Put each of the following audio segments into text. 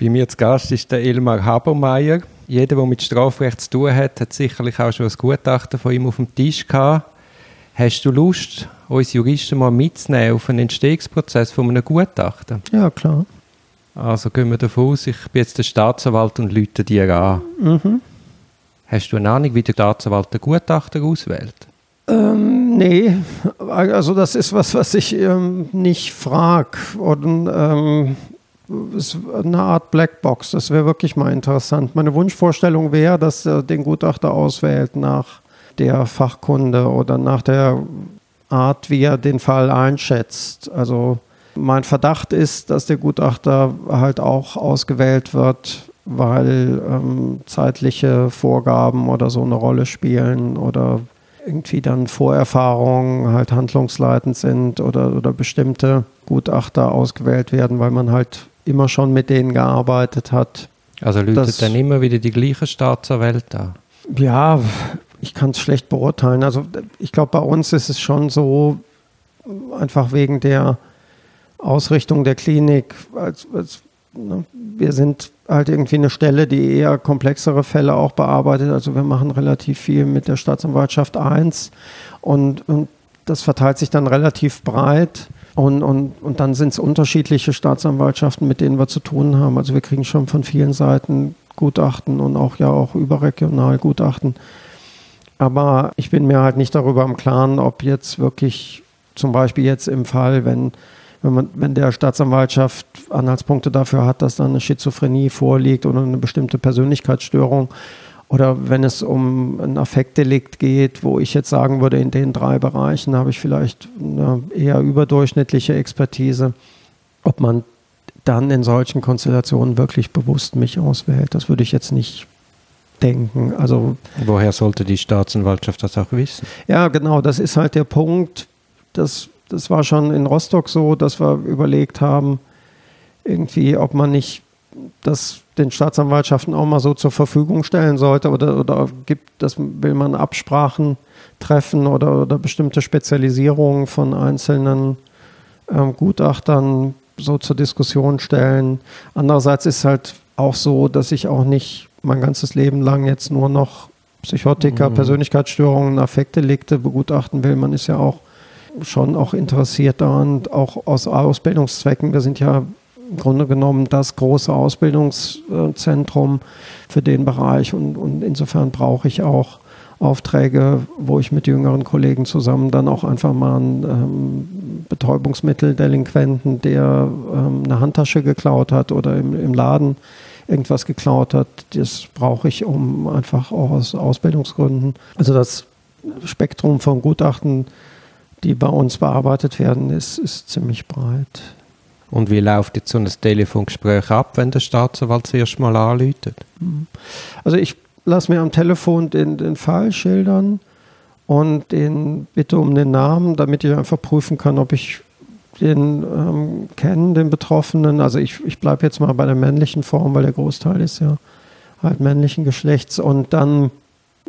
Bei mir zu Gast ist der Elmar Habermeier. Jeder, der mit Strafrecht zu tun hat, hat sicherlich auch schon ein Gutachten von ihm auf dem Tisch gehabt. Hast du Lust, uns Juristen mal mitzunehmen auf einen Entstehungsprozess von einem Gutachten? Ja, klar. Also gehen wir davon aus, ich bin jetzt der Staatsanwalt und lüte dir an. Mhm. Hast du eine Ahnung, wie der Staatsanwalt den Gutachter auswählt? Ähm, nee, also das ist was, was ich ähm, nicht frage. Und ähm, ist eine Art Blackbox. Das wäre wirklich mal interessant. Meine Wunschvorstellung wäre, dass er den Gutachter auswählt nach der Fachkunde oder nach der Art, wie er den Fall einschätzt. Also mein Verdacht ist, dass der Gutachter halt auch ausgewählt wird, weil ähm, zeitliche Vorgaben oder so eine Rolle spielen oder irgendwie dann Vorerfahrungen halt handlungsleitend sind oder, oder bestimmte Gutachter ausgewählt werden, weil man halt immer schon mit denen gearbeitet hat. Also läutet dann immer wieder die gleiche Staatsanwälte an? Ja, ich kann es schlecht beurteilen. Also ich glaube, bei uns ist es schon so, einfach wegen der Ausrichtung der Klinik, als, als, ne, wir sind halt irgendwie eine Stelle, die eher komplexere Fälle auch bearbeitet. Also wir machen relativ viel mit der Staatsanwaltschaft 1 und, und das verteilt sich dann relativ breit. Und, und, und dann sind es unterschiedliche Staatsanwaltschaften, mit denen wir zu tun haben. Also wir kriegen schon von vielen Seiten Gutachten und auch ja auch überregional Gutachten. Aber ich bin mir halt nicht darüber im Klaren, ob jetzt wirklich zum Beispiel jetzt im Fall, wenn wenn, man, wenn der Staatsanwaltschaft Anhaltspunkte dafür hat, dass da eine Schizophrenie vorliegt oder eine bestimmte Persönlichkeitsstörung, oder wenn es um ein Affektdelikt geht, wo ich jetzt sagen würde, in den drei Bereichen habe ich vielleicht eine eher überdurchschnittliche Expertise, ob man dann in solchen Konstellationen wirklich bewusst mich auswählt, das würde ich jetzt nicht denken. Also woher sollte die Staatsanwaltschaft das auch wissen? Ja, genau, das ist halt der Punkt, dass das war schon in Rostock so, dass wir überlegt haben, irgendwie, ob man nicht das den Staatsanwaltschaften auch mal so zur Verfügung stellen sollte oder, oder gibt, das will man Absprachen treffen oder, oder bestimmte Spezialisierungen von einzelnen ähm, Gutachtern so zur Diskussion stellen. Andererseits ist halt auch so, dass ich auch nicht mein ganzes Leben lang jetzt nur noch Psychotiker, mhm. Persönlichkeitsstörungen, Affektdelikte begutachten will. Man ist ja auch schon auch interessiert daran, auch aus Ausbildungszwecken. Wir sind ja im Grunde genommen das große Ausbildungszentrum für den Bereich und, und insofern brauche ich auch Aufträge, wo ich mit jüngeren Kollegen zusammen dann auch einfach mal einen ähm, Betäubungsmitteldelinquenten, der ähm, eine Handtasche geklaut hat oder im, im Laden irgendwas geklaut hat, das brauche ich um einfach auch aus Ausbildungsgründen. Also das Spektrum von Gutachten die bei uns bearbeitet werden, ist, ist ziemlich breit. Und wie läuft jetzt so ein Telefongespräch ab, wenn der Staatsanwalt das erste Mal anläutet? Hm. Also ich lasse mir am Telefon den, den Fall schildern und den bitte um den Namen, damit ich einfach prüfen kann, ob ich den ähm, kenne, den Betroffenen. Also ich, ich bleibe jetzt mal bei der männlichen Form, weil der Großteil ist ja halt männlichen Geschlechts. Und dann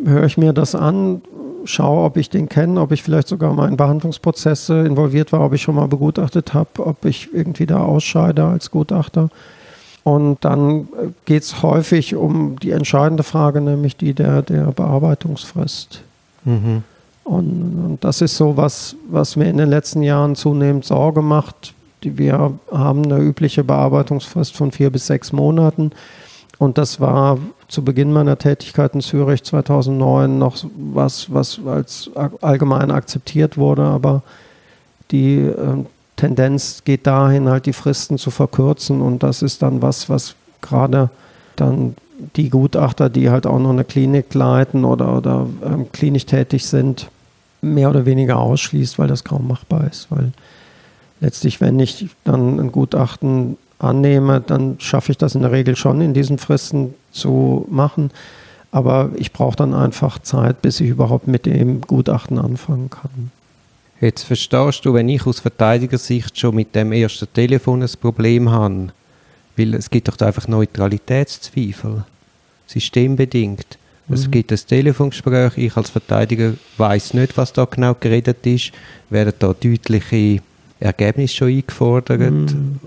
höre ich mir das an, schaue, ob ich den kenne, ob ich vielleicht sogar mal in Behandlungsprozesse involviert war, ob ich schon mal begutachtet habe, ob ich irgendwie da ausscheide als Gutachter. Und dann äh, geht es häufig um die entscheidende Frage, nämlich die der, der Bearbeitungsfrist. Mhm. Und, und, das ist so was, was mir in den letzten Jahren zunehmend Sorge macht. Wir haben eine übliche Bearbeitungsfrist von vier bis sechs Monaten. Und das war zu Beginn meiner Tätigkeit in Zürich 2009 noch was, was als allgemein akzeptiert wurde, aber die äh, Tendenz geht dahin, halt die Fristen zu verkürzen und das ist dann was, was gerade dann die Gutachter, die halt auch noch eine Klinik leiten oder, oder ähm, klinisch tätig sind, mehr oder weniger ausschließt, weil das kaum machbar ist, weil letztlich, wenn ich dann ein Gutachten annehme, dann schaffe ich das in der Regel schon in diesen Fristen zu machen. Aber ich brauche dann einfach Zeit, bis ich überhaupt mit dem Gutachten anfangen kann. Jetzt verstehst du, wenn ich aus Verteidigersicht schon mit dem ersten Telefon ein Problem habe, weil es gibt doch einfach Neutralitätszweifel, systembedingt. Mhm. Es gibt ein Telefongespräch, ich als Verteidiger weiß nicht, was da genau geredet ist, werden da deutliche Ergebnisse schon eingefordert. Mhm.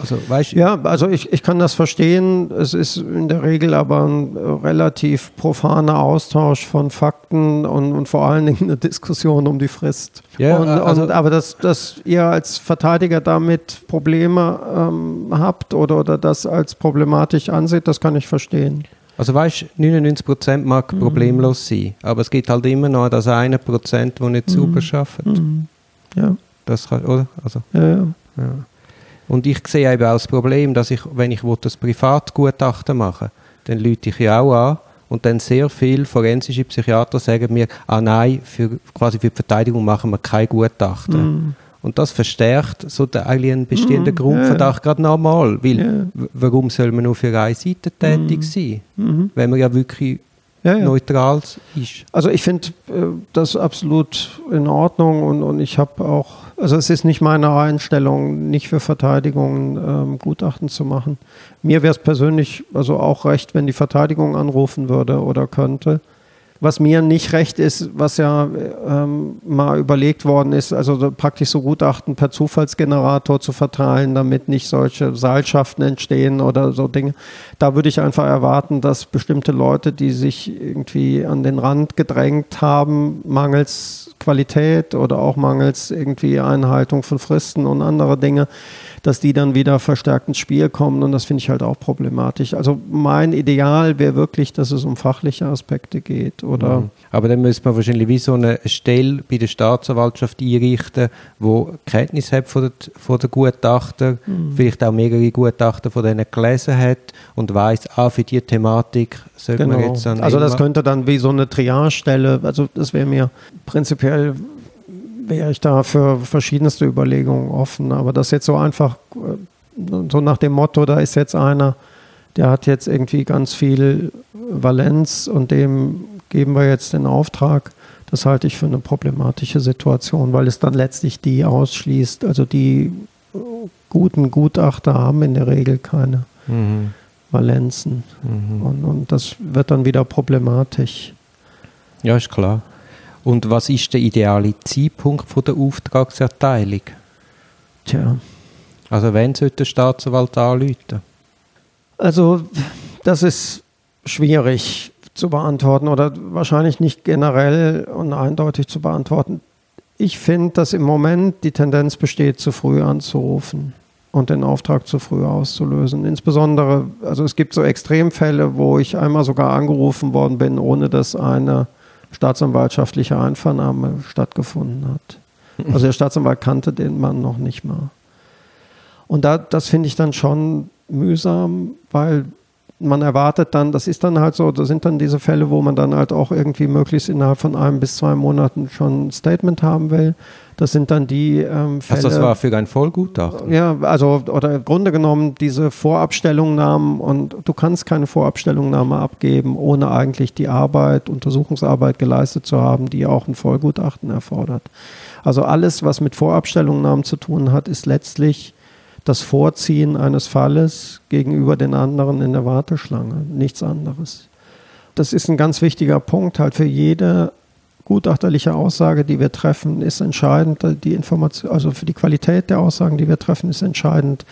Also, weißt, Ja, also ich, ich kann das verstehen. Es ist in der Regel aber ein äh, relativ profaner Austausch von Fakten und, und vor allen Dingen eine Diskussion um die Frist. Ja, und, also- und, aber dass, dass ihr als Verteidiger damit Probleme ähm, habt oder, oder das als problematisch anseht, das kann ich verstehen. Also weißt, 99% mag Mhm. problemlos sein, aber es gibt halt immer noch das eine Prozent, das nicht sauber arbeitet. Mhm. Ja, Das kann, oder? Also, ja, ja. ja. Und ich sehe eben auch das Problem, dass ich, wenn ich will, das Privatgutachten machen dann lüte ich ja auch an und dann sehr viele forensische Psychiater sagen mir, ah nein, für, quasi für die Verteidigung machen wir kein Gutachten. Mhm. Und das verstärkt so den, eigentlich einen bestehenden Mhm, Grundverdacht gerade nochmal, weil w- warum soll man nur für eine Seite tätig sein, Mhm. wenn man ja wirklich Ja, ja. neutral ist? Also ich finde äh, das absolut in Ordnung und, und ich habe auch, also es ist nicht meine Einstellung, nicht für Verteidigungen ähm, Gutachten zu machen. Mir wäre es persönlich also auch recht, wenn die Verteidigung anrufen würde oder könnte. Was mir nicht recht ist, was ja ähm, mal überlegt worden ist, also so praktisch so Gutachten per Zufallsgenerator zu verteilen, damit nicht solche Seilschaften entstehen oder so Dinge. Da würde ich einfach erwarten, dass bestimmte Leute, die sich irgendwie an den Rand gedrängt haben, mangels Qualität oder auch mangels irgendwie Einhaltung von Fristen und andere Dinge, dass die dann wieder verstärkt ins Spiel kommen und das finde ich halt auch problematisch. Also mein Ideal wäre wirklich, dass es um fachliche Aspekte geht oder Mhm. Aber dann müsste man wahrscheinlich wie so eine Stelle bei der Staatsanwaltschaft einrichten, wo Kenntnis hat von der, von der Gutachter, Mhm. vielleicht auch mehrere Gutachter von denen gelesen hat und weiß, ah, für die Thematik sollte man Genau. jetzt dann Also das könnte dann wie so eine Triage-Stelle, also das wäre mir prinzipiell, wäre ich da für verschiedenste Überlegungen offen, aber das jetzt so einfach, äh, so nach dem Motto, da ist jetzt einer, der hat jetzt irgendwie ganz viel Valenz und dem geben wir jetzt den Auftrag, das halte ich für eine problematische Situation, weil es dann letztlich die ausschließt, also die äh, guten Gutachter haben in der Regel keine Mhm. Valenzen. Mhm. Und, und das wird dann wieder problematisch. Ja, ist klar. Und was ist der ideale Zeitpunkt von der Auftragserteilung? Tja, Also wenn sollte der Staatsanwalt anrufen? also das ist schwierig zu beantworten oder wahrscheinlich nicht generell und eindeutig zu beantworten. Ich finde, dass im Moment die Tendenz besteht, zu früh anzurufen und den Auftrag zu früh auszulösen. Insbesondere, also es gibt so Extremfälle, wo ich einmal sogar angerufen worden bin, ohne dass eine staatsanwaltschaftliche Einvernahme stattgefunden hat. Also der Staatsanwalt kannte den Mann noch nicht mal. Und da, das finde ich dann schon mühsam, weil man erwartet dann, das ist dann halt so, da sind dann diese Fälle, wo man dann halt auch irgendwie möglichst innerhalb von einem bis zwei Monaten schon ein Statement haben will. Das sind dann die ähm, Fälle. Also das war für ein Vollgutachten? Ja, also, oder im Grunde genommen diese Vorabstellungnahmen und du kannst keine Vorabstellungnahme abgeben, ohne eigentlich die Arbeit, Untersuchungsarbeit geleistet zu haben, die auch ein Vollgutachten erfordert. Also alles, was mit Vorabstellungnahmen zu tun hat, ist letztlich das Vorziehen eines Falles gegenüber den anderen in der Warteschlange, nichts anderes. Das ist ein ganz wichtiger Punkt halt für jede gutachterliche Aussage, die wir treffen, ist entscheidend. Die Information, also für die Qualität der Aussagen, die wir treffen, ist entscheidend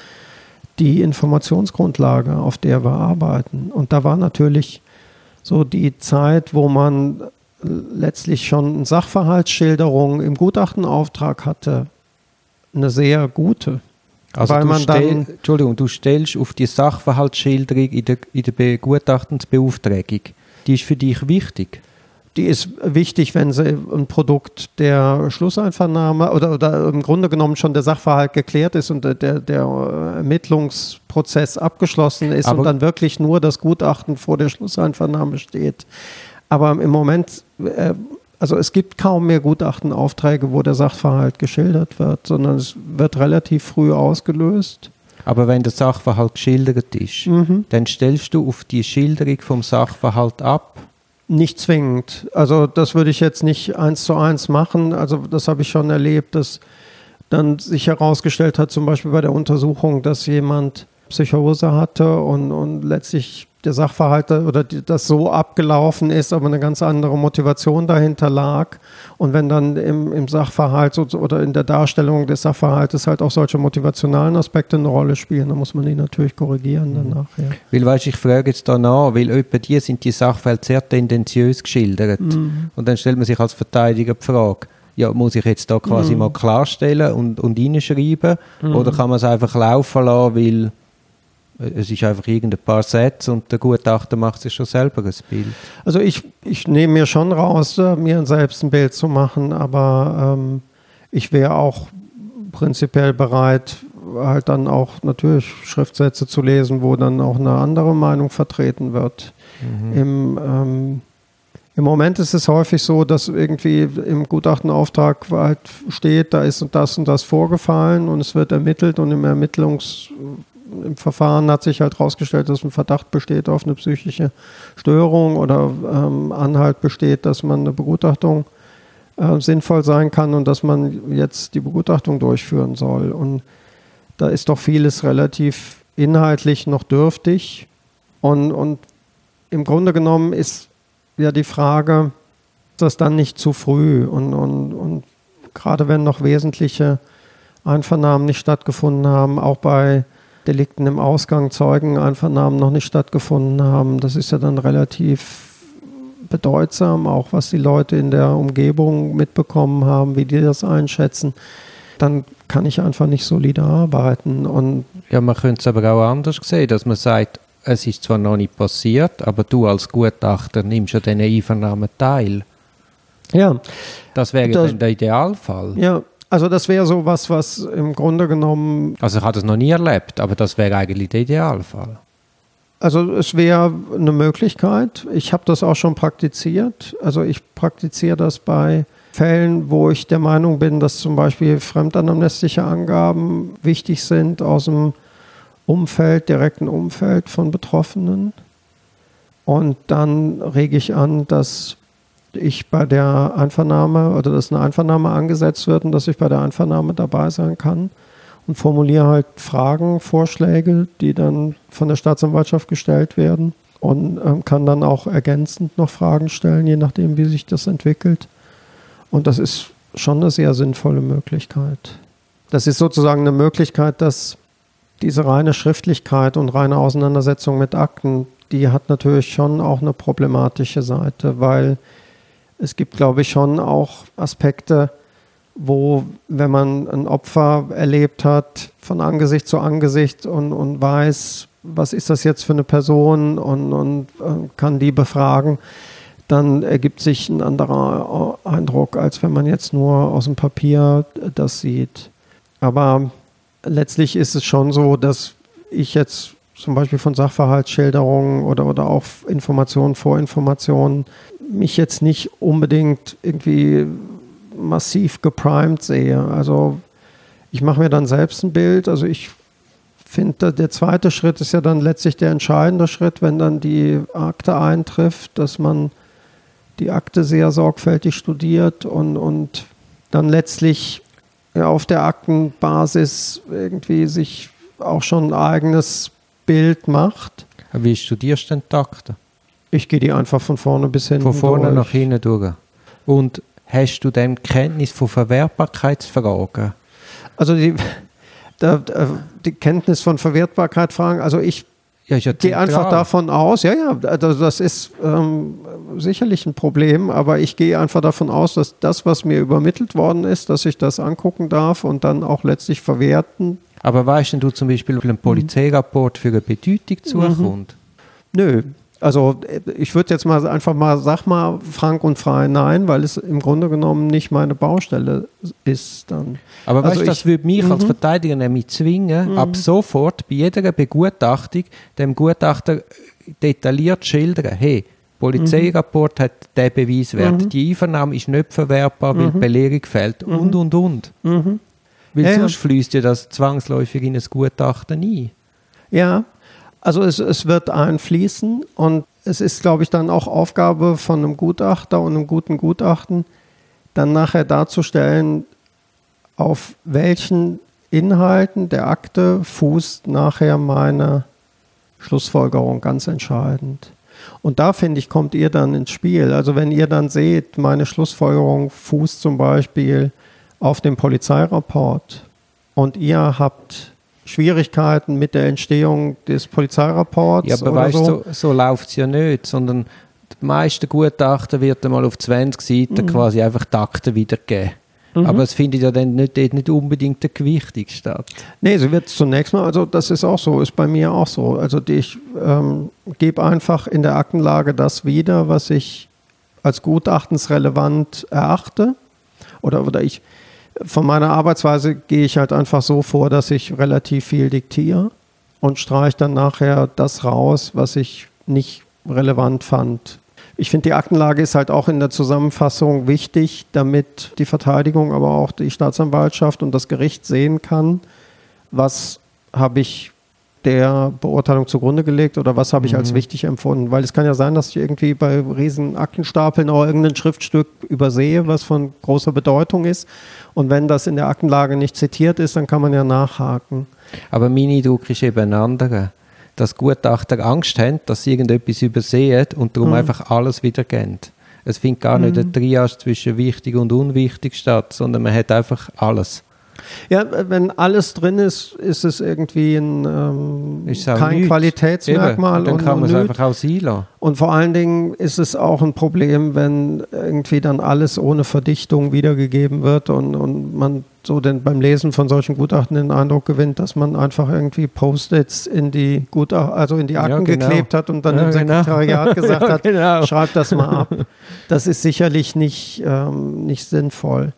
die Informationsgrundlage, auf der wir arbeiten. Und da war natürlich so die Zeit, wo man letztlich schon eine Sachverhaltsschilderung im Gutachtenauftrag hatte, eine sehr gute. Also Weil du man dann- Entschuldigung, du stellst auf die Sachverhaltsschilderung in der, in der Begutachtensbeauftragung. Die ist für dich wichtig. Die ist wichtig, wenn sie ein Produkt der Schlusseinvernahme oder, oder im Grunde genommen schon der Sachverhalt geklärt ist und der, der Ermittlungsprozess abgeschlossen ist Aber- und dann wirklich nur das Gutachten vor der Schlusseinvernahme steht. Aber im Moment, äh, also es gibt kaum mehr Gutachtenaufträge, wo der Sachverhalt geschildert wird, sondern es wird relativ früh ausgelöst. Aber wenn der Sachverhalt geschildert ist, Mhm. dann stellst du auf die Schilderung vom Sachverhalt ab. Nicht zwingend. Also das würde ich jetzt nicht eins zu eins machen. Also das habe ich schon erlebt, dass dann sich herausgestellt hat, zum Beispiel bei der Untersuchung, dass jemand Psychose hatte und, und letztlich der Sachverhalt oder das so abgelaufen ist, aber eine ganz andere Motivation dahinter lag. Und wenn dann im, im Sachverhalt oder in der Darstellung des Sachverhaltes halt auch solche motivationalen Aspekte eine Rolle spielen, dann muss man die natürlich korrigieren Mhm. danach. Ja. Weil, weißt, ich frage jetzt da nach, weil etwa die sind die Sachfälle sehr tendenziös geschildert. Mhm. Und dann stellt man sich als Verteidiger die Frage, ja, muss ich jetzt da quasi Mhm. mal klarstellen und, und reinschreiben? Oder kann man es einfach laufen lassen, weil es ist einfach irgendein paar Sätze und der Gutachter macht sich schon selber ein Bild. Also ich, ich nehme mir schon raus, äh, mir selbst ein Bild zu machen, aber ähm, ich wäre auch prinzipiell bereit, halt dann auch natürlich Schriftsätze zu lesen, wo dann auch eine andere Meinung vertreten wird. Im, ähm, Im Moment ist es häufig so, dass irgendwie im Gutachtenauftrag halt steht, da ist und das und das vorgefallen und es wird ermittelt und im Ermittlungs im Verfahren hat sich halt herausgestellt, dass ein Verdacht besteht auf eine psychische Störung oder ähm, Anhalt besteht, dass man eine Begutachtung äh, sinnvoll sein kann und dass man jetzt die Begutachtung durchführen soll. Und da ist doch vieles relativ inhaltlich noch dürftig. Und, und im Grunde genommen ist ja die Frage, ist das dann nicht zu früh? Und, und, und gerade wenn noch wesentliche Einvernahmen nicht stattgefunden haben, auch bei Delikten im Ausgang Zeugeneinvernahmen noch nicht stattgefunden haben, das ist ja dann relativ bedeutsam, auch was die Leute in der Umgebung mitbekommen haben, wie die das einschätzen, dann kann ich einfach nicht solide arbeiten. Und Ja, man könnte es aber auch anders sehen, dass man sagt, es ist zwar noch nicht passiert, aber du als Gutachter nimmst an diesen Einvernahmen teil. ja, Das wäre Das- dann der Idealfall. ja, also das wäre so was, was im Grunde genommen, Also ich habe das noch nie erlebt, aber das wäre eigentlich der Idealfall. also es wäre eine Möglichkeit. Ich habe das auch schon praktiziert. Also ich praktiziere das bei Fällen, wo ich der Meinung bin, dass zum Beispiel fremdanamnestische Angaben wichtig sind aus dem Umfeld, direkten Umfeld von Betroffenen. Und dann rege ich an, dass ich bei der Einvernahme oder dass eine Einvernahme angesetzt wird und dass ich bei der Einvernahme dabei sein kann und formuliere halt Fragen, Vorschläge, die dann von der Staatsanwaltschaft gestellt werden und ähm, kann dann auch ergänzend noch Fragen stellen, je nachdem, wie sich das entwickelt. Und das ist schon eine sehr sinnvolle Möglichkeit. Das ist sozusagen eine Möglichkeit, dass diese reine Schriftlichkeit und reine Auseinandersetzung mit Akten, die hat natürlich schon auch eine problematische Seite, weil es gibt, glaube ich, schon auch Aspekte, wo, wenn man ein Opfer erlebt hat, von Angesicht zu Angesicht und, und weiß, was ist das jetzt für eine Person und, und äh, kann die befragen, dann ergibt sich ein anderer Eindruck, als wenn man jetzt nur aus dem Papier das sieht. Aber letztlich ist es schon so, dass ich jetzt zum Beispiel von Sachverhaltsschilderungen oder, oder auch Informationen, Vorinformationen mich jetzt nicht unbedingt irgendwie massiv geprimed sehe. Also ich mache mir dann selbst ein Bild. Also ich finde, der zweite Schritt ist ja dann letztlich der entscheidende Schritt, wenn dann die Akte eintrifft, dass man die Akte sehr sorgfältig studiert und, und dann letztlich auf der Aktenbasis irgendwie sich auch schon ein eigenes Bild macht. Wie studierst du denn die Akten? Ich gehe die einfach von vorne bis hinten Von vorne durch. nach hinten durch. Und hast du dann Kenntnis von Verwertbarkeitsfragen? Also die, da, die Kenntnis von Verwertbarkeit fragen, also ich Ja, ja gehe einfach davon aus, ja, ja, also das ist ähm, sicherlich ein Problem, aber ich gehe einfach davon aus, dass das, was mir übermittelt worden ist, dass ich das angucken darf und dann auch letztlich verwerten. Aber weißt denn du zum Beispiel, wie ein Polizeirapport für eine Bedeutung zukommt? Nö. Also äh, ich würde jetzt mal einfach mal, sag mal frank und frei nein, weil es im Grunde genommen nicht meine Baustelle ist dann. Aber Also weißt du, das ich- würde mich als Mhm. Verteidiger nämlich zwingen, ab sofort bei jeder Begutachtung dem Gutachter detailliert schildern, hey, Polizeirapport hat den Beweiswert, Mhm. die Einvernahme ist nicht verwertbar, weil die Belehrung fehlt und, und, und. Weil Ja, ja. sonst fließt ja das zwangsläufig in ein Gutachten ein. Ja, also es, es wird einfließen und es ist, glaube ich, dann auch Aufgabe von einem Gutachter und einem guten Gutachten, dann nachher darzustellen, auf welchen Inhalten der Akte fußt nachher meine Schlussfolgerung ganz entscheidend. Und da finde ich, kommt ihr dann ins Spiel. Also wenn ihr dann seht, meine Schlussfolgerung fußt zum Beispiel auf dem Polizeirapport und ihr habt Schwierigkeiten mit der Entstehung des Polizeirapports. Ja, aber weißt so, so, so läuft es ja nicht, sondern die meisten Gutachten wird einmal auf 20 Seiten mhm. quasi einfach die Akten wiedergegeben. Mhm. Aber es findet ja dann nicht, nicht unbedingt der Gewichtung statt. Nee, sie wird zunächst mal, also das ist auch so, ist bei mir auch so. Also ich ähm, gebe einfach in der Aktenlage das wieder, was ich als gutachtensrelevant erachte. Oder, oder ich, von meiner Arbeitsweise gehe ich halt einfach so vor, dass ich relativ viel diktiere und streiche dann nachher das raus, was ich nicht relevant fand. Ich finde, die Aktenlage ist halt auch in der Zusammenfassung wichtig, damit die Verteidigung, aber auch die Staatsanwaltschaft und das Gericht sehen kann, was habe ich der Beurteilung zugrunde gelegt oder was habe ich mhm. als wichtig empfunden? Weil es kann ja sein, dass ich irgendwie bei riesen Aktenstapeln auch irgendein Schriftstück übersehe, was von großer Bedeutung ist. Und wenn das in der Aktenlage nicht zitiert ist, dann kann man ja nachhaken. Aber mein Eindruck ist eben ein anderer. Dass Gutachter Angst haben, dass sie irgendetwas übersehen und darum mhm. einfach alles wieder gehen. Es findet gar nicht mhm. eine Triage zwischen wichtig und unwichtig statt, sondern man hat einfach alles. Ja, wenn alles drin ist, ist es irgendwie ein, ähm, kein nichts. Qualitätsmerkmal. Eben, dann kann man es einfach auch sein Und vor allen Dingen ist es auch ein Problem, wenn irgendwie dann alles ohne Verdichtung wiedergegeben wird und, und man so denn beim Lesen von solchen Gutachten den Eindruck gewinnt, dass man einfach irgendwie Post-its in die Gutachten, also in die Akten ja, genau. geklebt hat und dann ja, dem genau. Sekretariat genau. gesagt hat, genau. schreib das mal ab. Das ist sicherlich nicht, ähm, nicht sinnvoll.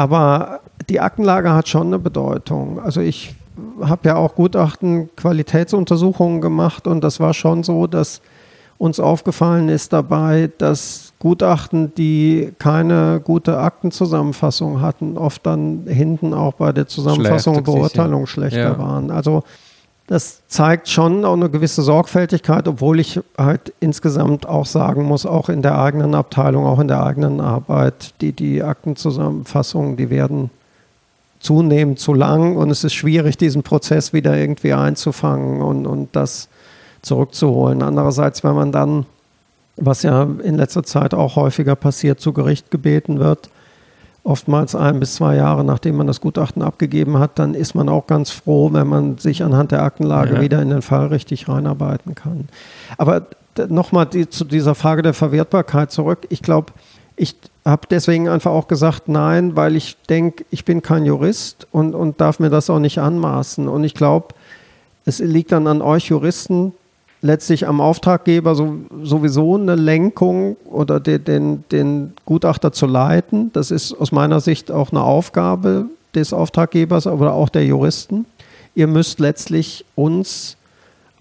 Aber die Aktenlage hat schon eine Bedeutung. Also ich habe ja auch Gutachten Qualitätsuntersuchungen gemacht und das war schon so, dass uns aufgefallen ist dabei, dass Gutachten, die keine gute Aktenzusammenfassung hatten, oft dann hinten auch bei der Zusammenfassung und Beurteilung schlechter ja. waren. Also das zeigt schon auch eine gewisse Sorgfältigkeit, obwohl ich halt insgesamt auch sagen muss, auch in der eigenen Abteilung, auch in der eigenen Arbeit, die, die Aktenzusammenfassungen, die werden zunehmend zu lang und es ist schwierig, diesen Prozess wieder irgendwie einzufangen und, und das zurückzuholen. Andererseits, wenn man dann, was ja in letzter Zeit auch häufiger passiert, zu Gericht gebeten wird, oftmals ein bis zwei Jahre nachdem man das Gutachten abgegeben hat, dann ist man auch ganz froh, wenn man sich anhand der Aktenlage ja. wieder in den Fall richtig reinarbeiten kann. Aber nochmal die, zu dieser Frage der Verwertbarkeit zurück. Ich glaube, ich habe deswegen einfach auch gesagt, nein, weil ich denke, ich bin kein Jurist und, und darf mir das auch nicht anmaßen. Und ich glaube, es liegt dann an euch Juristen, letztlich am Auftraggeber so, sowieso eine Lenkung oder de, den, den Gutachter zu leiten. Das ist aus meiner Sicht auch eine Aufgabe des Auftraggebers, aber auch der Juristen. Ihr müsst letztlich uns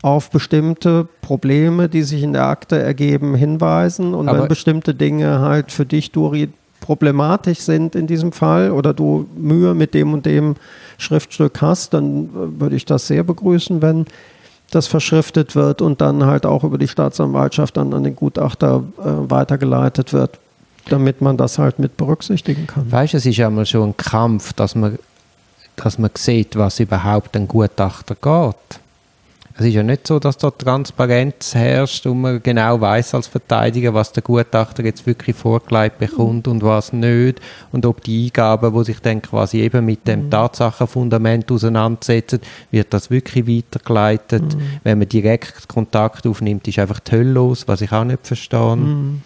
auf bestimmte Probleme, die sich in der Akte ergeben, hinweisen. Und aber wenn bestimmte Dinge halt für dich, Duri, problematisch sind in diesem Fall oder du Mühe mit dem und dem Schriftstück hast, dann würde ich das sehr begrüßen, wenn das verschriftet wird und dann halt auch über die Staatsanwaltschaft dann an den Gutachter äh, weitergeleitet wird, damit man das halt mit berücksichtigen kann. Weißt du, es ist ja mal schon ein Kampf, dass man, dass man sieht, was überhaupt ein Gutachter geht. Es ist ja nicht so, dass da Transparenz herrscht und man genau weiß als Verteidiger, was der Gutachter jetzt wirklich vorgelegt bekommt und was nicht. Und ob die Eingaben, die sich dann quasi eben mit dem mhm. Tatsachenfundament auseinandersetzen, wird das wirklich weitergeleitet. Mhm. Wenn man direkt Kontakt aufnimmt, ist einfach die Hölle los, was ich auch nicht verstehe. Mhm.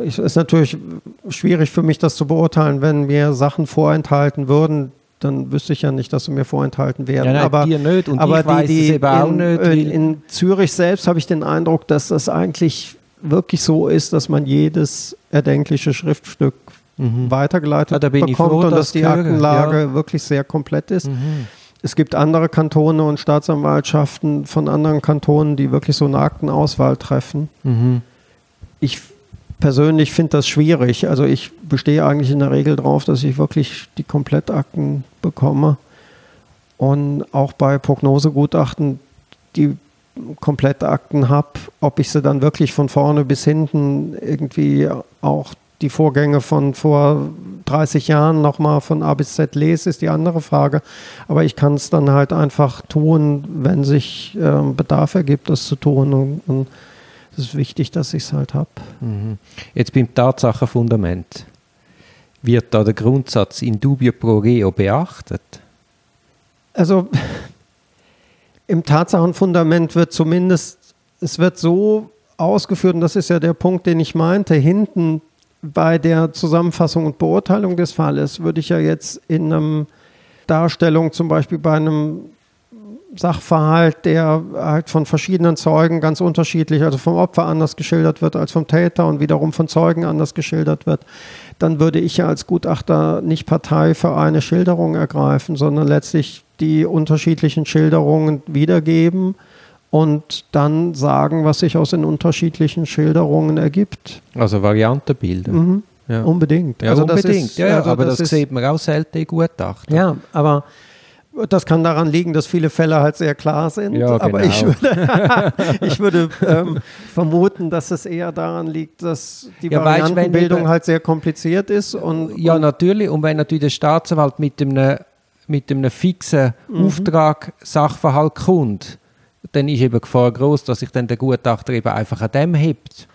Es ist natürlich schwierig für mich, das zu beurteilen, wenn mir Sachen vorenthalten würden, dann wüsste ich ja nicht, dass sie mir vorenthalten werden. Ja, nein, aber nicht und aber ich weiß die, in, nicht. In, in Zürich selbst habe ich den Eindruck, dass das eigentlich wirklich so ist, dass man jedes erdenkliche Schriftstück mhm. weitergeleitet ja, bekommt froh, und dass die Aktenlage ja. wirklich sehr komplett ist. Mhm. Es gibt andere Kantone und Staatsanwaltschaften von anderen Kantonen, die wirklich so eine Aktenauswahl treffen. Mhm. Ich persönlich finde das schwierig. Also ich bestehe eigentlich in der Regel darauf, dass ich wirklich die Komplettakten bekomme. Und auch bei Prognosegutachten die Komplettakten habe, ob ich sie dann wirklich von vorne bis hinten irgendwie auch die Vorgänge von vor 30 Jahren nochmal von A bis Z lese, ist die andere Frage. Aber ich kann es dann halt einfach tun, wenn sich äh, Bedarf ergibt, das zu tun. Und, und es ist wichtig, dass ich es halt habe. Mhm. Jetzt beim Tatsachenfundament. Wird da der Grundsatz in dubio pro reo beachtet? Also im Tatsachenfundament wird zumindest, es wird so ausgeführt, und das ist ja der Punkt, den ich meinte, hinten bei der Zusammenfassung und Beurteilung des Falles würde ich ja jetzt in einer Darstellung, zum Beispiel bei einem Sachverhalt, der halt von verschiedenen Zeugen ganz unterschiedlich, also vom Opfer anders geschildert wird als vom Täter und wiederum von Zeugen anders geschildert wird, dann würde ich ja als Gutachter nicht Partei für eine Schilderung ergreifen, sondern letztlich die unterschiedlichen Schilderungen wiedergeben und dann sagen, was sich aus den unterschiedlichen Schilderungen ergibt. Also Variantenbilder. Mhm. Ja. Unbedingt. Ja, also unbedingt. Ist, ja, also aber das, ist, sieht man auch selten in Gutachten. Ja, aber das kann daran liegen, dass viele Fälle halt sehr klar sind. Ja, aber genau. ich würde, ich würde ähm, vermuten, dass es eher daran liegt, dass die Ja, Variantenbildung halt sehr kompliziert ist. Und, Ja, und natürlich. Und wenn natürlich der Staatsanwalt mit einem, mit einem fixen Mhm. Auftrag Sachverhalt kommt, dann ist eben Gefahr groß, dass sich dann der Gutachter eben einfach an dem hebt.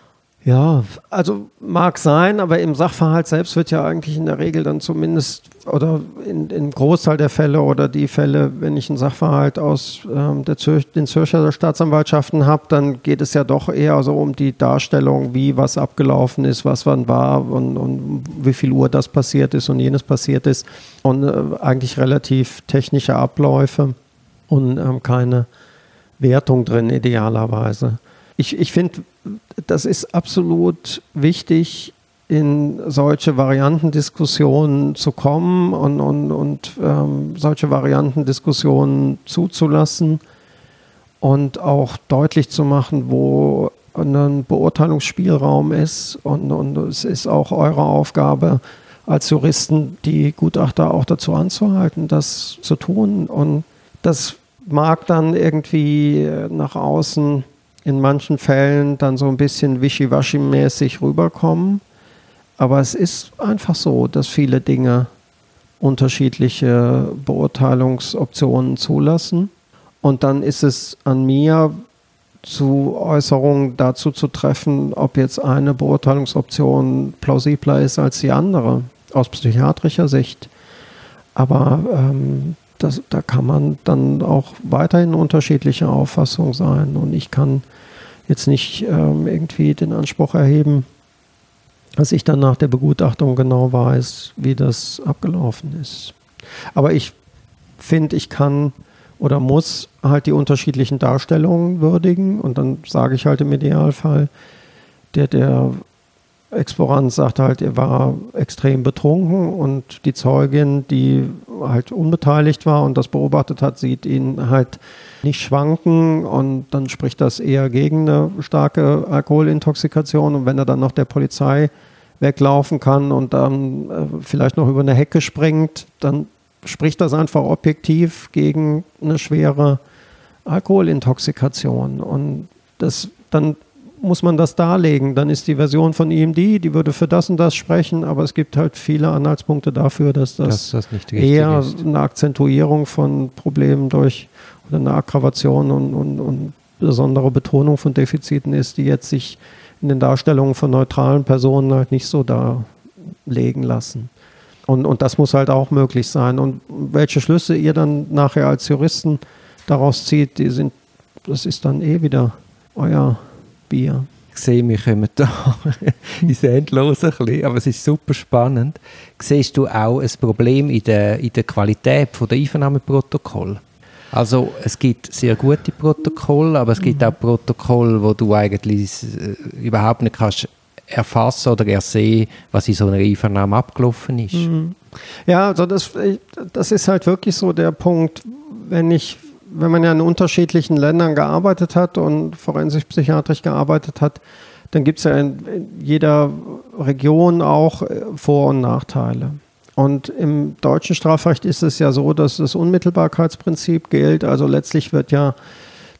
Ja, also mag sein, aber im Sachverhalt selbst wird ja eigentlich in der Regel dann zumindest oder in, im Großteil der Fälle oder die Fälle, wenn ich einen Sachverhalt aus ähm, der Zür den Zürcher Staatsanwaltschaften habe, dann geht es ja doch eher so um die Darstellung, wie was abgelaufen ist, was wann war und, und wie viel Uhr das passiert ist und jenes passiert ist und äh, eigentlich relativ technische Abläufe und ähm, keine Wertung drin idealerweise. Ich, ich finde, das ist absolut wichtig, in solche Variantendiskussionen zu kommen und, und, und ähm, solche Variantendiskussionen zuzulassen und auch deutlich zu machen, wo ein Beurteilungsspielraum ist. Und, und es ist auch eure Aufgabe als Juristen, die Gutachter auch dazu anzuhalten, das zu tun. Und das mag dann irgendwie nach außen in manchen Fällen dann so ein bisschen wischiwaschi-mäßig rüberkommen. Aber es ist einfach so, dass viele Dinge unterschiedliche Beurteilungsoptionen zulassen. Und dann ist es an mir, zu Äußerungen dazu zu treffen, ob jetzt eine Beurteilungsoption plausibler ist als die andere, aus psychiatrischer Sicht. Aber ähm, das, da kann man dann auch weiterhin unterschiedlicher Auffassung sein. Und ich kann jetzt nicht ähm, irgendwie den Anspruch erheben, dass ich dann nach der Begutachtung genau weiß, wie das abgelaufen ist. Aber ich finde, ich kann oder muss halt die unterschiedlichen Darstellungen würdigen und dann sage ich halt im Idealfall, der, der Explorant sagt halt, er war extrem betrunken und die Zeugin, die halt unbeteiligt war und das beobachtet hat, sieht ihn halt nicht schwanken und dann spricht das eher gegen eine starke Alkoholintoxikation und wenn er dann noch der Polizei weglaufen kann und dann äh, vielleicht noch über eine Hecke springt, dann spricht das einfach objektiv gegen eine schwere Alkoholintoxikation und das dann muss man das darlegen. Dann ist die Version von ihm die, die würde für das und das sprechen, aber es gibt halt viele Anhaltspunkte dafür, dass das, Dass das eher ist. eine Akzentuierung von Problemen durch oder eine Aggravation und, und, und besondere Betonung von Defiziten ist, die jetzt sich in den Darstellungen von neutralen Personen halt nicht so darlegen lassen. Und, und das muss halt auch möglich sein. Und welche Schlüsse ihr dann nachher als Juristen daraus zieht, die sind, das ist dann eh wieder euer Bier. Ich sehe, wir kommen da ins Endlose ein bisschen, aber es ist super spannend. Siehst du auch ein Problem in der, in der Qualität der Einvernahmeprotokoll? Also es gibt sehr gute Protokolle, aber es gibt auch Protokolle, wo du eigentlich äh, überhaupt nicht kannst erfassen oder ersehen, was in so einer Einvernahme abgelaufen ist. Ja, also das, das ist halt wirklich so der Punkt, wenn ich, wenn man ja in unterschiedlichen Ländern gearbeitet hat und forensisch-psychiatrisch gearbeitet hat, dann gibt es ja in, jeder Region auch äh, Vor- und Nachteile. Und im deutschen Strafrecht ist es ja so, dass das Unmittelbarkeitsprinzip gilt. Also letztlich wird ja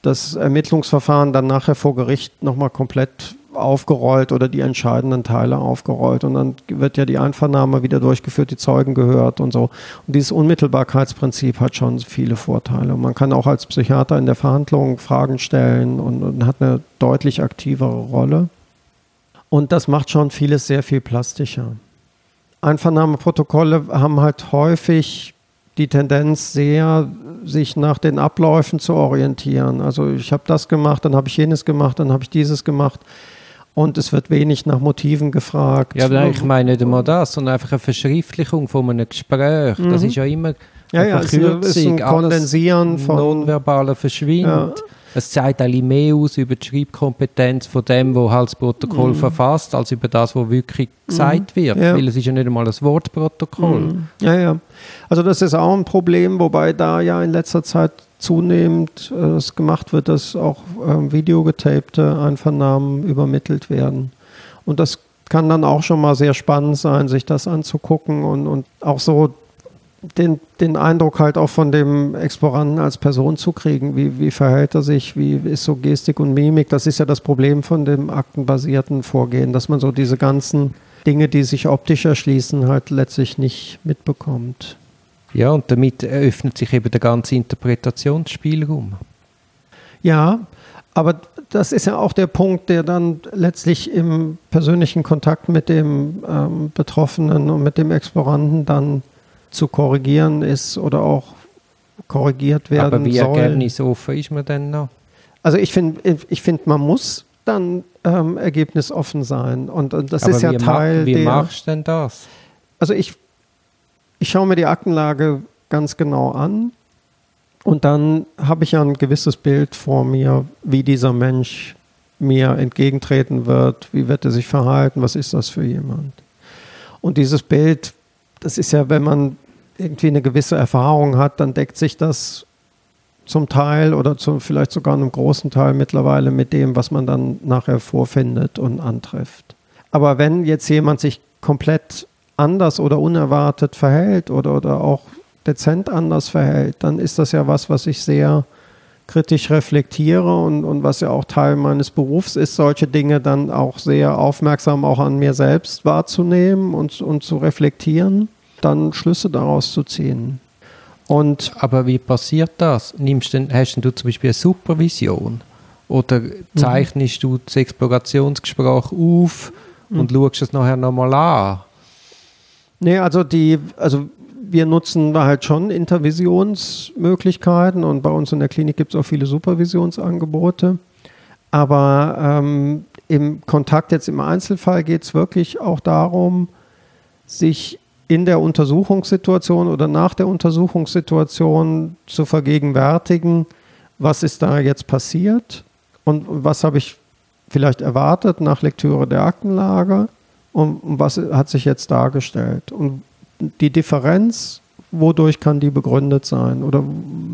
das Ermittlungsverfahren dann nachher vor Gericht nochmal komplett aufgerollt oder die entscheidenden Teile aufgerollt. Und dann wird ja die Einvernahme wieder durchgeführt, die Zeugen gehört und so. Und dieses Unmittelbarkeitsprinzip hat schon viele Vorteile. Und man kann auch als Psychiater in der Verhandlung Fragen stellen und, und hat eine deutlich aktivere Rolle. Und das macht schon vieles sehr viel plastischer. Einvernahmeprotokolle haben halt häufig die Tendenz sehr, sich nach den Abläufen zu orientieren. Also ich habe das gemacht, dann habe ich jenes gemacht, dann habe ich dieses gemacht. Und es wird wenig nach Motiven gefragt. Ja, aber ich meine nicht einmal das, sondern einfach eine Verschriftlichung von einem Gespräch. Mhm. Das ist ja immer ja, ja, es ist ein Kondensieren von nonverbalen Verschwind. Ja. Es zeigt ein mehr aus über die Schreibkompetenz von dem, wo halt das Protokoll mhm. verfasst, als über das, was wirklich mhm. gesagt wird. Ja. Weil es ist ja nicht einmal ein Wortprotokoll. Mhm. Ja, ja. Also das ist auch ein Problem, wobei da ja in letzter Zeit zunehmend äh, es gemacht wird, dass auch äh, videogetapte Einvernahmen übermittelt werden. Und das kann dann auch schon mal sehr spannend sein, sich das anzugucken und, und auch so den, den Eindruck halt auch von dem Exploranten als Person zu kriegen. Wie, wie verhält er sich? Wie ist so Gestik und Mimik? Das ist ja das Problem von dem aktenbasierten Vorgehen, dass man so diese ganzen Dinge, die sich optisch erschließen, halt letztlich nicht mitbekommt. Ja, und damit eröffnet sich eben der ganze Interpretationsspielraum. Ja, aber das ist ja auch der Punkt, der dann letztlich im persönlichen Kontakt mit dem ähm, Betroffenen und mit dem Exploranten dann zu korrigieren ist oder auch korrigiert werden soll. Aber wie soll. ergebnisoffen ist man denn noch? Also ich finde, ich find, man muss dann ähm, ergebnisoffen sein. Und, und das Aber ist ja Teil ma Wie der, machst du denn das? Also ich, ich schaue mir die Aktenlage ganz genau an und dann habe ich ja ein gewisses Bild vor mir, wie dieser Mensch mir entgegentreten wird, wie wird er sich verhalten, was ist das für jemand. Und dieses Bild, das ist ja, wenn man irgendwie eine gewisse Erfahrung hat, dann deckt sich das zum Teil oder zu, vielleicht sogar einem großen Teil mittlerweile mit dem, was man dann nachher vorfindet und antrifft. Aber wenn jetzt jemand sich komplett anders oder unerwartet verhält oder, oder auch dezent anders verhält, dann ist das ja was, was ich sehr kritisch reflektiere und, und was ja auch Teil meines Berufs ist, solche Dinge dann auch sehr aufmerksam auch an mir selbst wahrzunehmen und, und zu reflektieren dann Schlüsse daraus zu ziehen. Und Aber wie passiert das? Nimmst denn, hast denn du zum Beispiel eine Supervision? Oder zeichnest mhm. du das Explorationsgespräch auf mhm. und schaust es nachher nochmal an? Nee, also die, also wir nutzen halt schon Intervisionsmöglichkeiten und bei uns in der Klinik gibt es auch viele Supervisionsangebote. Aber ähm, im Kontakt jetzt im Einzelfall geht es wirklich auch darum, sich in der Untersuchungssituation oder nach der Untersuchungssituation zu vergegenwärtigen, was ist da jetzt passiert und was habe ich vielleicht erwartet nach Lektüre der Aktenlage und was hat sich jetzt dargestellt. Und die Differenz, wodurch kann die begründet sein oder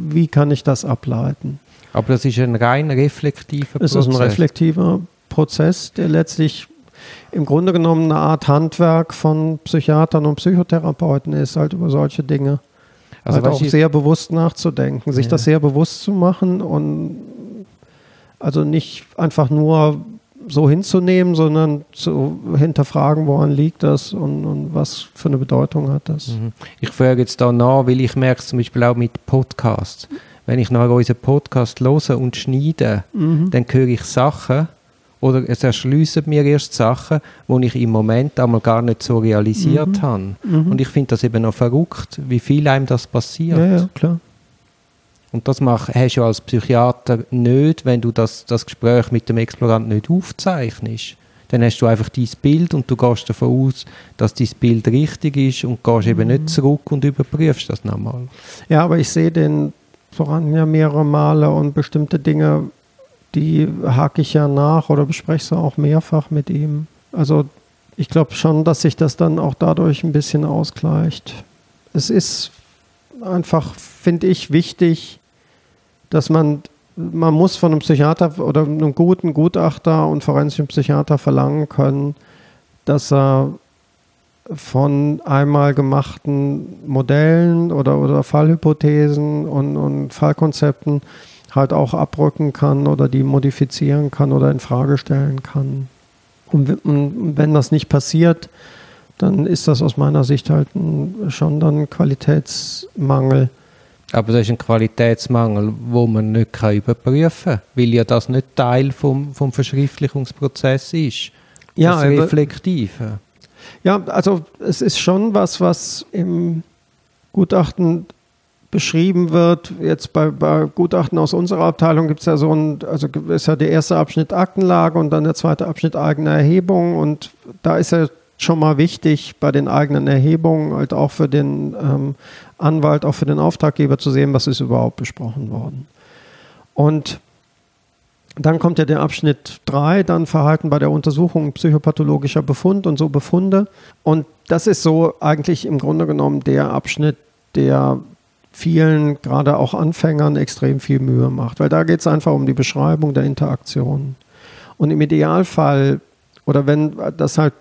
wie kann ich das ableiten? Aber das ist ein rein reflektiver Prozess. Es ist ein reflektiver Prozess, der letztlich im Grunde genommen eine Art Handwerk von Psychiatern und Psychotherapeuten ist, halt über solche Dinge. Also halt auch sehr bewusst nachzudenken, sich ja. das sehr bewusst zu machen und also nicht einfach nur so hinzunehmen, sondern zu hinterfragen, woran liegt das und, und was für eine Bedeutung hat das. Mhm. Ich frage jetzt da nach, weil ich merke es zum Beispiel auch mit Podcasts. Wenn ich nachher unseren Podcast höre und schneide, mhm. dann höre ich Sachen, oder es erschliessen mir erst Sachen, die ich im Moment einmal gar nicht so realisiert mhm. habe. Mhm. Und ich finde das eben noch verrückt, wie viel einem das passiert. Ja, ja klar. Und das mach, hast du als Psychiater nicht, wenn du das, das Gespräch mit dem Exploranten nicht aufzeichnest. Dann hast du einfach dein Bild und du gehst davon aus, dass dein Bild richtig ist und gehst mhm. eben nicht zurück und überprüfst das nochmal. Ja, aber ich sehe den Exploranten ja mehrere Male und bestimmte Dinge die hake ich ja nach oder bespreche sie auch mehrfach mit ihm. Also ich glaube schon, dass sich das dann auch dadurch ein bisschen ausgleicht. Es ist einfach, finde ich, wichtig, dass man, man muss von einem Psychiater oder einem guten Gutachter und forensischen Psychiater verlangen können, dass er von einmal gemachten Modellen oder, oder Fallhypothesen und, und Fallkonzepten halt auch abrücken kann oder die modifizieren kann oder in Frage stellen kann. Und, und wenn das nicht passiert, dann ist das aus meiner Sicht halt schon dann ein Qualitätsmangel. Aber das ist ein Qualitätsmangel, wo man nicht kann überprüfen kann, weil ja das nicht Teil vom, vom Verschriftlichungsprozess ist. Ja, das Reflektive. Ja, also es ist schon was, was im Gutachten beschrieben wird. Jetzt bei, bei Gutachten aus unserer Abteilung gibt es ja so ein, also ist ja der erste Abschnitt Aktenlage und dann der zweite Abschnitt eigene Erhebung und da ist ja schon mal wichtig, bei den eigenen Erhebungen halt auch für den ähm, Anwalt, auch für den Auftraggeber zu sehen, was ist überhaupt besprochen worden. Und dann kommt ja der Abschnitt 3, dann Verhalten bei der Untersuchung psychopathologischer Befund und so Befunde. Und das ist so eigentlich im Grunde genommen der Abschnitt, der vielen, gerade auch Anfängern, extrem viel Mühe macht. Weil da geht es einfach um die Beschreibung der Interaktion. Und im Idealfall, oder wenn das halt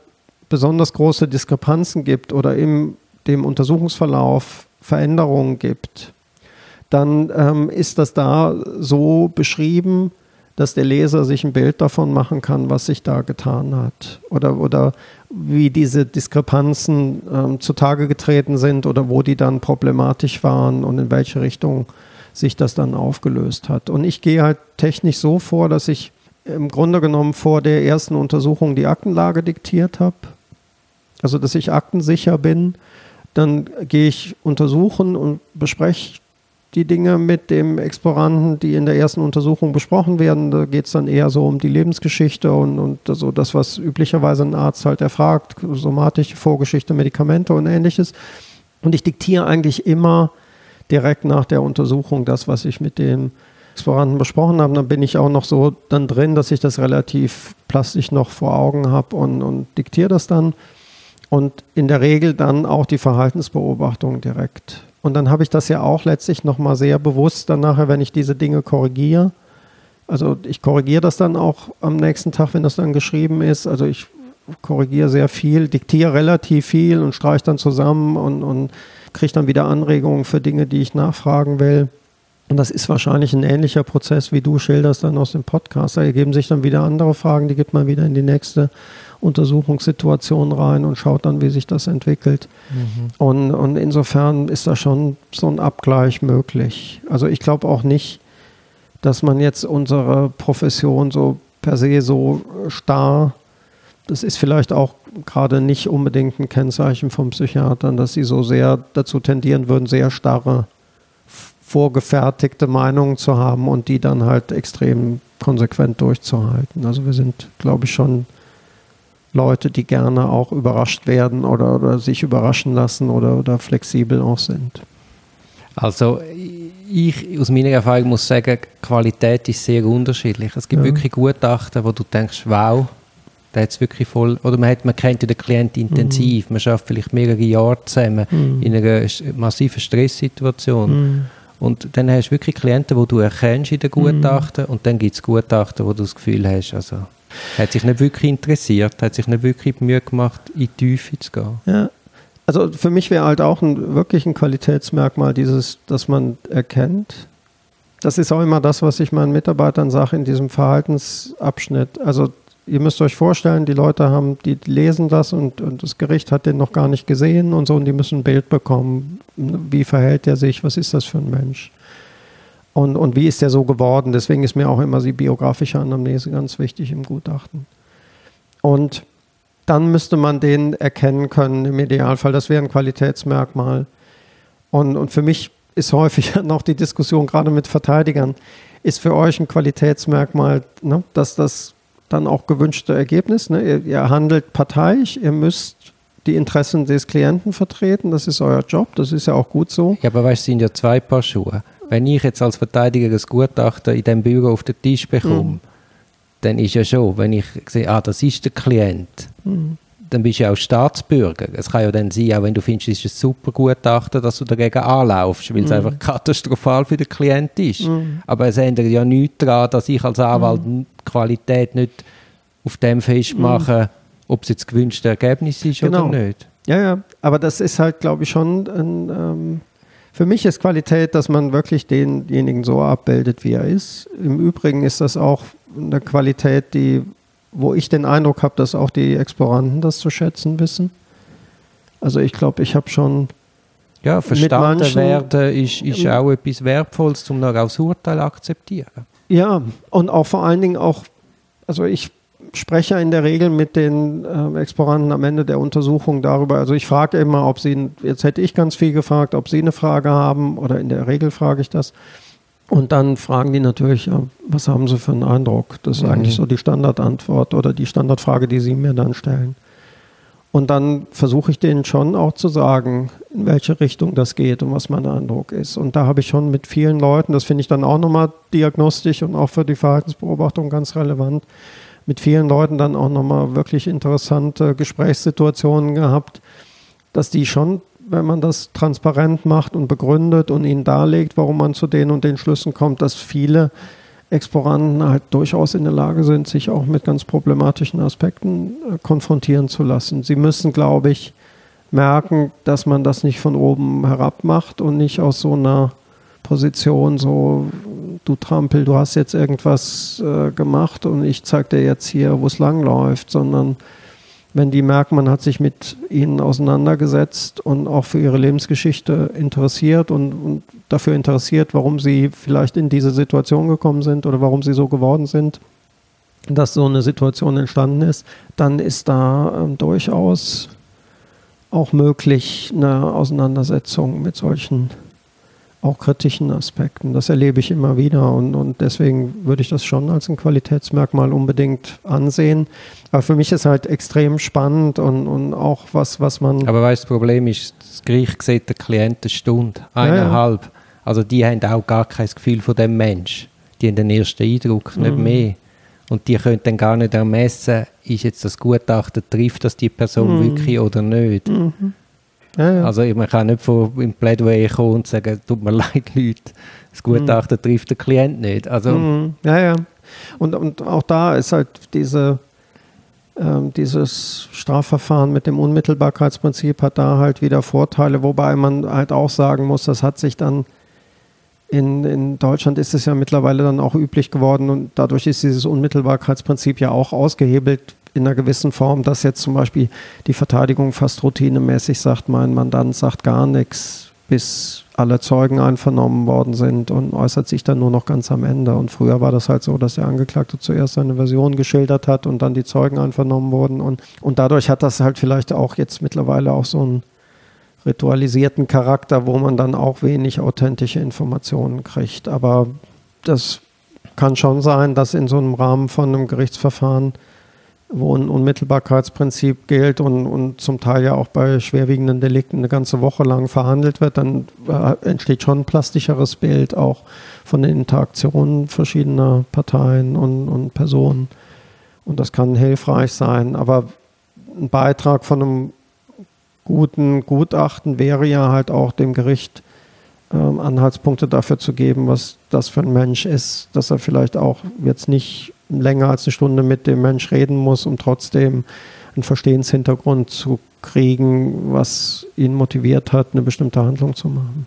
besonders große Diskrepanzen gibt oder in dem Untersuchungsverlauf Veränderungen gibt, dann ähm, ist das da so beschrieben, dass der Leser sich ein Bild davon machen kann, was sich da getan hat oder, oder wie diese Diskrepanzen ähm, zutage getreten sind oder wo die dann problematisch waren und in welche Richtung sich das dann aufgelöst hat. Und ich gehe halt technisch so vor, dass ich im Grunde genommen vor der ersten Untersuchung die Aktenlage diktiert habe also dass ich aktensicher bin. Dann gehe ich untersuchen und bespreche die Dinge mit dem Exploranten, die in der ersten Untersuchung besprochen werden. Da geht es dann eher so um die Lebensgeschichte und, und so das, was üblicherweise ein Arzt halt erfragt, somatische Vorgeschichte, Medikamente und ähnliches. Und ich diktiere eigentlich immer direkt nach der Untersuchung das, was ich mit dem Exploranten besprochen habe. Dann bin ich auch noch so dann drin, dass ich das relativ plastisch noch vor Augen habe und, und diktiere das dann und in der Regel dann auch die Verhaltensbeobachtung direkt. Und dann habe ich das ja auch letztlich nochmal sehr bewusst dann nachher, wenn ich diese Dinge korrigiere. Also ich korrigiere das dann auch am nächsten Tag, wenn das dann geschrieben ist. Also ich korrigiere sehr viel, diktiere relativ viel und streiche dann zusammen und, und kriege dann wieder Anregungen für Dinge, die ich nachfragen will. Und das ist wahrscheinlich ein ähnlicher Prozess, wie du schilderst dann aus dem Podcast. Da ergeben sich dann wieder andere Fragen, die gibt man wieder in die nächste Untersuchungssituation rein und schaut dann, wie sich das entwickelt. Mhm. Und, und insofern ist da schon so ein Abgleich möglich. Also ich glaube auch nicht, dass man jetzt unsere Profession so per se so starr, das ist vielleicht auch gerade nicht unbedingt ein Kennzeichen von Psychiatern, dass sie so sehr dazu tendieren würden, sehr starre vorgefertigte Meinungen zu haben und die dann halt extrem konsequent durchzuhalten. Also wir sind, glaube ich, schon Leute, die gerne auch überrascht werden oder, oder sich überraschen lassen oder, oder flexibel auch sind. Also ich aus meiner Erfahrung muss sagen, Qualität ist sehr unterschiedlich. Es gibt ja. wirklich Gutachten, wo du denkst, wow, der hat wirklich voll, oder man, hat, man kennt den Klienten intensiv, mhm. man schafft vielleicht mehrere Jahre zusammen mhm. in einer massiven Stresssituation. Mhm. Und dann hast du wirklich Klienten, die du erkennst in den Gutachten und dann gibt es Gutachten, wo du das Gefühl hast, also hat sich nicht wirklich interessiert, hat sich nicht wirklich Mühe gemacht, in die Tiefe zu gehen. Ja. Also für mich wäre halt auch ein, wirklich ein Qualitätsmerkmal dieses, dass man erkennt. Das ist auch immer das, was ich meinen Mitarbeitern sage in diesem Verhaltensabschnitt. Also ihr müsst euch vorstellen, die Leute haben, die lesen das und, und das Gericht hat den noch gar nicht gesehen und so und die müssen ein Bild bekommen. Wie verhält er sich? Was ist das für ein Mensch? Und, und wie ist der so geworden? Deswegen ist mir auch immer die biografische Anamnese ganz wichtig im Gutachten. Und dann müsste man den erkennen können im Idealfall. Das wäre ein Qualitätsmerkmal. Und, und für mich ist häufig noch die Diskussion, gerade mit Verteidigern, ist für euch ein Qualitätsmerkmal, ne, dass das dann auch gewünschte Ergebnis, ne, ihr, ihr handelt parteiisch, ihr müsst die Interessen des Klienten vertreten, das ist euer Job, das ist ja auch gut so. Ja, aber weißt, es sind ja zwei Paar Schuhe. Wenn ich jetzt als Verteidiger das Gutachten in diesem Büro auf den Tisch bekomme, mhm. dann ist ja schon, wenn ich sehe, ah, das ist der Klient, mhm. dann bist du ja auch Staatsbürger. Es kann ja dann sein, auch wenn du findest, es ist ein super Gutachten, dass du dagegen anlaufst, weil es mhm. einfach katastrophal für den Klient ist. Mhm. Aber es ändert ja nichts daran, dass ich als Anwalt die Qualität nicht auf dem festmache, ob es jetzt gewünschte Ergebnis ist genau. oder nicht. Ja, ja, aber das ist halt, glaube ich, schon ein, ähm, für mich ist Qualität, dass man wirklich denjenigen so abbildet, wie er ist. Im Übrigen ist das auch eine Qualität, die, wo ich den Eindruck habe, dass auch die Exploranten das zu schätzen wissen. Also ich glaube, ich habe schon ja, verstanden manchen, werden ist, ist auch etwas Wertvolles, um noch als Urteil akzeptieren. Ja, und auch vor allen Dingen auch, also ich spreche in der Regel mit den äh, Exploranten am Ende der Untersuchung darüber. Also ich frage immer, ob sie, jetzt hätte ich ganz viel gefragt, ob sie eine Frage haben oder in der Regel frage ich das. Und dann fragen die natürlich, ja, was haben sie für einen Eindruck? Das ist mhm. eigentlich so die Standardantwort oder die Standardfrage, die sie mir dann stellen. Und dann versuche ich denen schon auch zu sagen, in welche Richtung das geht und was mein Eindruck ist. Und da habe ich schon mit vielen Leuten, das finde ich dann auch nochmal diagnostisch und auch für die Verhaltensbeobachtung ganz relevant, mit vielen Leuten dann auch nochmal wirklich interessante Gesprächssituationen gehabt, dass die schon wenn man das transparent macht und begründet und ihnen darlegt, warum man zu den und den Schlüssen kommt, dass viele Exploranten halt durchaus in der Lage sind, sich auch mit ganz problematischen Aspekten äh, konfrontieren zu lassen. Sie müssen, glaube ich, merken, dass man das nicht von oben herab macht und nicht aus so einer Position so, du Trampel, du hast jetzt irgendwas äh, gemacht und ich zeige dir jetzt hier, wo es langläuft, sondern wenn die merken, man hat sich mit ihnen auseinandergesetzt und auch für ihre Lebensgeschichte interessiert und, und, dafür interessiert, warum sie vielleicht in diese Situation gekommen sind oder warum sie so geworden sind, dass so eine Situation entstanden ist, dann ist da ähm, durchaus auch möglich eine Auseinandersetzung mit solchen auch kritischen Aspekten. Das erlebe ich immer wieder und, und deswegen würde ich das schon als ein Qualitätsmerkmal unbedingt ansehen. Aber für mich ist halt extrem spannend und, und auch was, was man. Aber weißt das Problem ist, das Gericht sieht der Klient eine Stunde, eineinhalb. Ja, ja. Also die haben auch gar kein Gefühl von dem Mensch. Die haben den ersten Eindruck, nicht mhm. mehr. Und die können dann gar nicht ermessen, ist jetzt das Gutachten, trifft das die Person mhm. wirklich oder nicht. Mhm. Ja, ja. Also man kann nicht von, im Plädoyer kommen und sagen, tut mir leid, Leute, das Gutachten mhm. trifft den Klient nicht. Also, mhm. Ja, ja. Und, und auch da ist halt diese, ähm, dieses Strafverfahren mit dem Unmittelbarkeitsprinzip hat da halt wieder Vorteile, wobei man halt auch sagen muss, das hat sich dann in, in Deutschland ist es ja mittlerweile dann auch üblich geworden und dadurch ist dieses Unmittelbarkeitsprinzip ja auch ausgehebelt in einer gewissen Form, dass jetzt zum Beispiel die Verteidigung fast routinemäßig sagt, mein Mandant sagt gar nichts, bis alle Zeugen einvernommen worden sind und äußert sich dann nur noch ganz am Ende. Und früher war das halt so, dass der Angeklagte zuerst seine Version geschildert hat und dann die Zeugen einvernommen wurden. Und, und dadurch hat das halt vielleicht auch jetzt mittlerweile auch so einen ritualisierten Charakter, wo man dann auch wenig authentische Informationen kriegt. Aber das kann schon sein, dass in so einem Rahmen von einem Gerichtsverfahren wo ein Unmittelbarkeitsprinzip gilt und, und zum Teil ja auch bei schwerwiegenden Delikten eine ganze Woche lang verhandelt wird, dann äh, entsteht schon ein plastischeres Bild auch von den Interaktionen verschiedener Parteien und, und Personen. Und das kann hilfreich sein. Aber ein Beitrag von einem guten Gutachten wäre ja halt auch dem Gericht ähm, Anhaltspunkte dafür zu geben, was das für ein Mensch ist, dass er vielleicht auch jetzt nicht länger als eine Stunde mit dem Mensch reden muss, um trotzdem einen Verstehenshintergrund zu kriegen, was ihn motiviert hat, eine bestimmte Handlung zu machen.